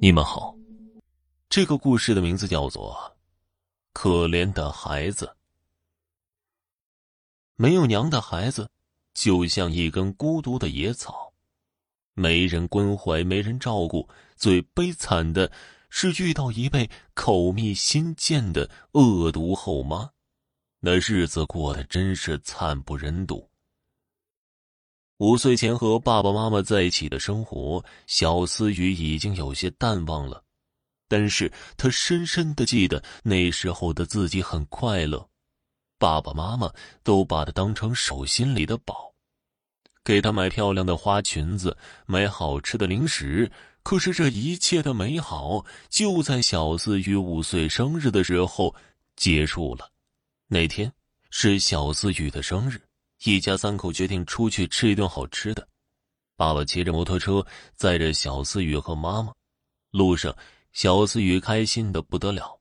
你们好，这个故事的名字叫做《可怜的孩子》。没有娘的孩子，就像一根孤独的野草，没人关怀，没人照顾。最悲惨的是遇到一位口蜜心贱的恶毒后妈，那日子过得真是惨不忍睹。五岁前和爸爸妈妈在一起的生活，小思雨已经有些淡忘了，但是他深深的记得那时候的自己很快乐，爸爸妈妈都把他当成手心里的宝，给他买漂亮的花裙子，买好吃的零食。可是这一切的美好，就在小思雨五岁生日的时候结束了。那天是小思雨的生日。一家三口决定出去吃一顿好吃的。爸爸骑着摩托车载着小思雨和妈妈，路上小思雨开心的不得了，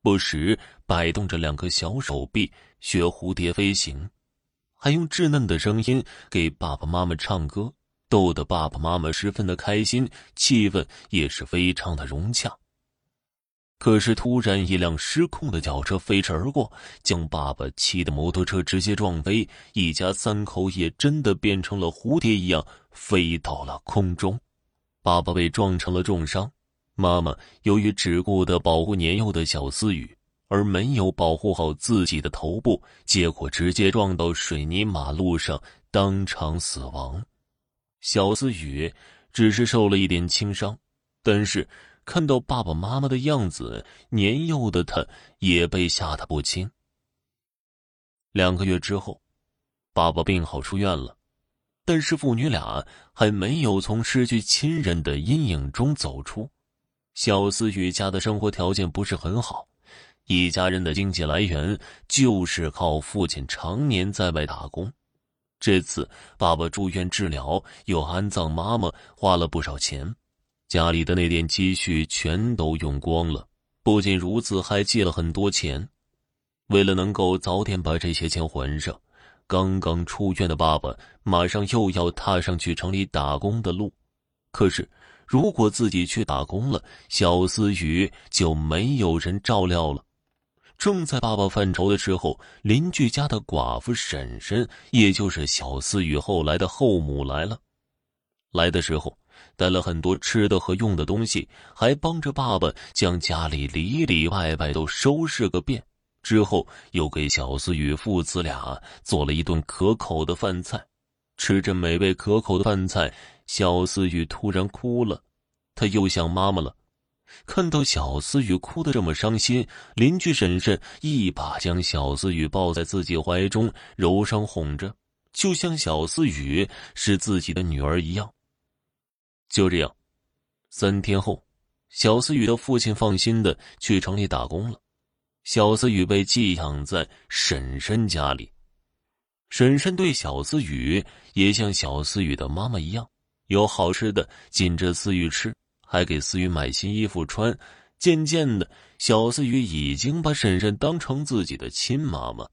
不时摆动着两个小手臂学蝴蝶飞行，还用稚嫩的声音给爸爸妈妈唱歌，逗得爸爸妈妈十分的开心，气氛也是非常的融洽。可是，突然一辆失控的轿车飞驰而过，将爸爸骑的摩托车直接撞飞，一家三口也真的变成了蝴蝶一样飞到了空中。爸爸被撞成了重伤，妈妈由于只顾的保护年幼的小思雨，而没有保护好自己的头部，结果直接撞到水泥马路上，当场死亡。小思雨只是受了一点轻伤，但是。看到爸爸妈妈的样子，年幼的他也被吓得不轻。两个月之后，爸爸病好出院了，但是父女俩还没有从失去亲人的阴影中走出。小思雨家的生活条件不是很好，一家人的经济来源就是靠父亲常年在外打工。这次爸爸住院治疗，又安葬妈妈，花了不少钱。家里的那点积蓄全都用光了，不仅如此，还借了很多钱。为了能够早点把这些钱还上，刚刚出院的爸爸马上又要踏上去城里打工的路。可是，如果自己去打工了，小思雨就没有人照料了。正在爸爸犯愁的时候，邻居家的寡妇婶婶，也就是小思雨后来的后母来了。来的时候。带了很多吃的和用的东西，还帮着爸爸将家里里里外外都收拾个遍。之后又给小思雨父子俩做了一顿可口的饭菜。吃着美味可口的饭菜，小思雨突然哭了，他又想妈妈了。看到小思雨哭得这么伤心，邻居婶婶一把将小思雨抱在自己怀中，柔声哄着，就像小思雨是自己的女儿一样。就这样，三天后，小思雨的父亲放心的去城里打工了。小思雨被寄养在婶婶家里，婶婶对小思雨也像小思雨的妈妈一样，有好吃的紧着思雨吃，还给思雨买新衣服穿。渐渐的，小思雨已经把婶婶当成自己的亲妈妈。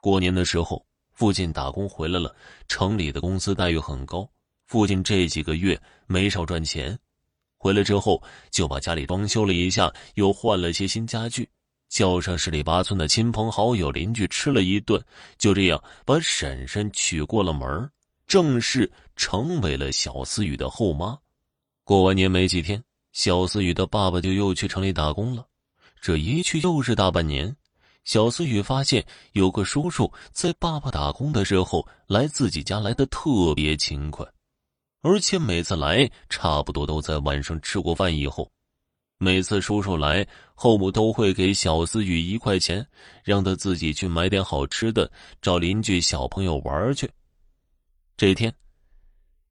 过年的时候，父亲打工回来了，城里的工资待遇很高。父亲这几个月没少赚钱，回来之后就把家里装修了一下，又换了些新家具，叫上十里八村的亲朋好友、邻居吃了一顿，就这样把婶婶娶过了门正式成为了小思雨的后妈。过完年没几天，小思雨的爸爸就又去城里打工了，这一去又是大半年。小思雨发现有个叔叔在爸爸打工的时候来自己家来的特别勤快。而且每次来，差不多都在晚上吃过饭以后。每次叔叔来，后母都会给小思雨一块钱，让他自己去买点好吃的，找邻居小朋友玩去。这天，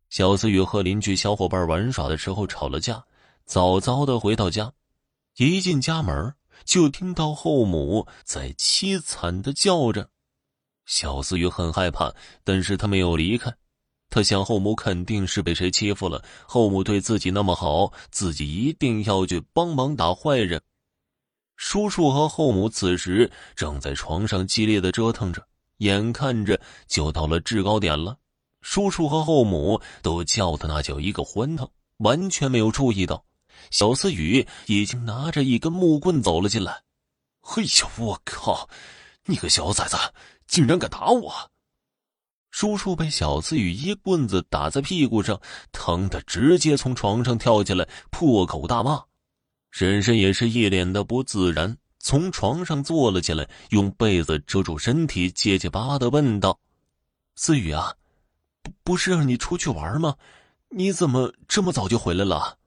小思雨和邻居小伙伴玩耍的时候吵了架，早早的回到家，一进家门就听到后母在凄惨的叫着。小思雨很害怕，但是他没有离开。他想，后母肯定是被谁欺负了。后母对自己那么好，自己一定要去帮忙打坏人。叔叔和后母此时正在床上激烈的折腾着，眼看着就到了制高点了。叔叔和后母都叫的那叫一个欢腾，完全没有注意到，小思雨已经拿着一根木棍走了进来。嘿呀，我靠！你个小崽子，竟然敢打我！叔叔被小思雨一棍子打在屁股上，疼得直接从床上跳起来，破口大骂。婶婶也是一脸的不自然，从床上坐了起来，用被子遮住身体，结结巴巴的问道：“思雨啊，不不是让你出去玩吗？你怎么这么早就回来了？”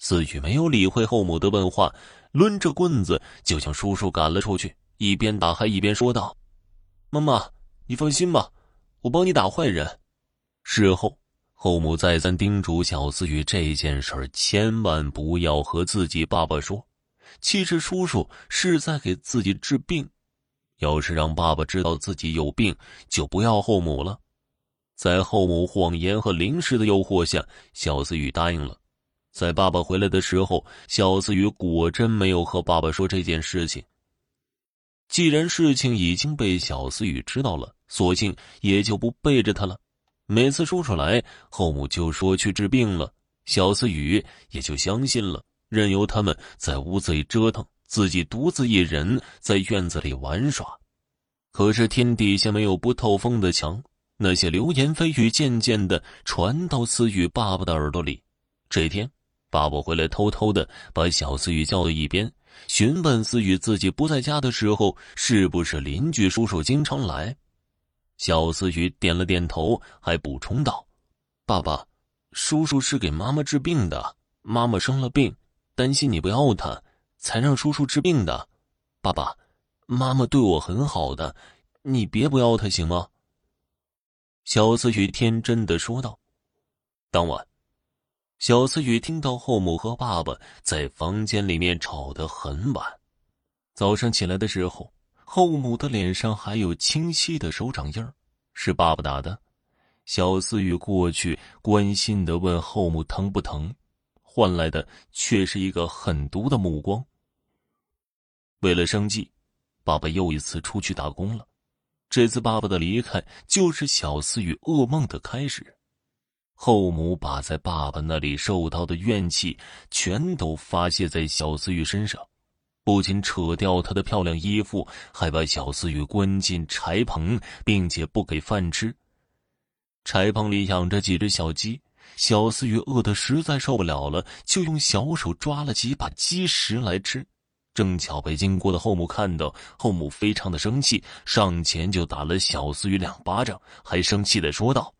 思雨没有理会后母的问话，抡着棍子就向叔叔赶了出去，一边打还一边说道：“妈妈，你放心吧，我帮你打坏人。”事后，后母再三叮嘱小思雨这件事儿千万不要和自己爸爸说，其实叔叔是在给自己治病，要是让爸爸知道自己有病，就不要后母了。在后母谎言和零食的诱惑下，小思雨答应了。在爸爸回来的时候，小思雨果真没有和爸爸说这件事情。既然事情已经被小思雨知道了，索性也就不背着他了。每次说出来，后母就说去治病了，小思雨也就相信了，任由他们在屋子里折腾，自己独自一人在院子里玩耍。可是天底下没有不透风的墙，那些流言蜚语渐渐的传到思雨爸爸的耳朵里。这天。爸爸回来，偷偷的把小思雨叫到一边，询问思雨自己不在家的时候，是不是邻居叔叔经常来。小思雨点了点头，还补充道：“爸爸，叔叔是给妈妈治病的，妈妈生了病，担心你不要他，才让叔叔治病的。爸爸，妈妈对我很好的，你别不要他行吗？”小思雨天真的说道。当晚。小思雨听到后母和爸爸在房间里面吵得很晚。早上起来的时候，后母的脸上还有清晰的手掌印儿，是爸爸打的。小思雨过去关心的问后母疼不疼，换来的却是一个狠毒的目光。为了生计，爸爸又一次出去打工了。这次爸爸的离开，就是小思雨噩梦的开始。后母把在爸爸那里受到的怨气全都发泄在小思雨身上，不仅扯掉她的漂亮衣服，还把小思雨关进柴棚，并且不给饭吃。柴棚里养着几只小鸡，小思雨饿得实在受不了了，就用小手抓了几把鸡食来吃。正巧被经过的后母看到，后母非常的生气，上前就打了小思雨两巴掌，还生气的说道。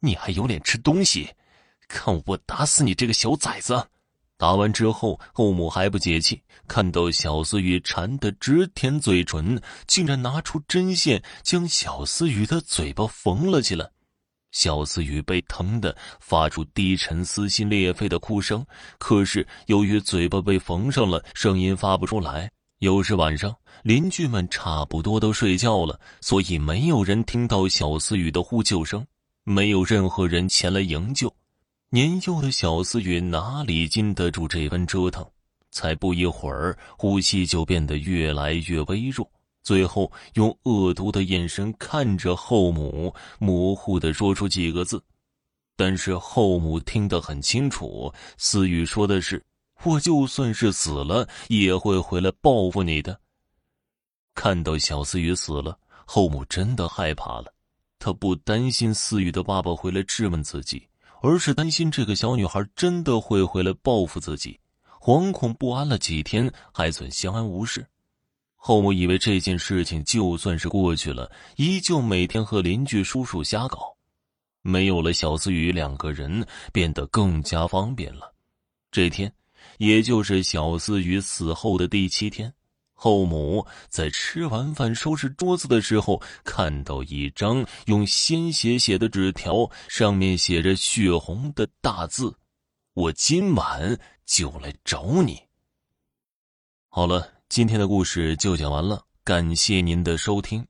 你还有脸吃东西？看我不打死你这个小崽子！打完之后，后母还不解气，看到小思雨馋得直舔嘴唇，竟然拿出针线将小思雨的嘴巴缝了起来。小思雨被疼得发出低沉、撕心裂肺的哭声，可是由于嘴巴被缝上了，声音发不出来。又是晚上，邻居们差不多都睡觉了，所以没有人听到小思雨的呼救声。没有任何人前来营救，年幼的小思雨哪里经得住这番折腾？才不一会儿，呼吸就变得越来越微弱，最后用恶毒的眼神看着后母，模糊的说出几个字。但是后母听得很清楚，思雨说的是：“我就算是死了，也会回来报复你的。”看到小思雨死了，后母真的害怕了。他不担心思雨的爸爸回来质问自己，而是担心这个小女孩真的会回来报复自己。惶恐不安了几天，还算相安无事。后母以为这件事情就算是过去了，依旧每天和邻居叔叔瞎搞。没有了小思雨，两个人变得更加方便了。这天，也就是小思雨死后的第七天。后母在吃完饭收拾桌子的时候，看到一张用鲜血写的纸条，上面写着血红的大字：“我今晚就来找你。”好了，今天的故事就讲完了，感谢您的收听。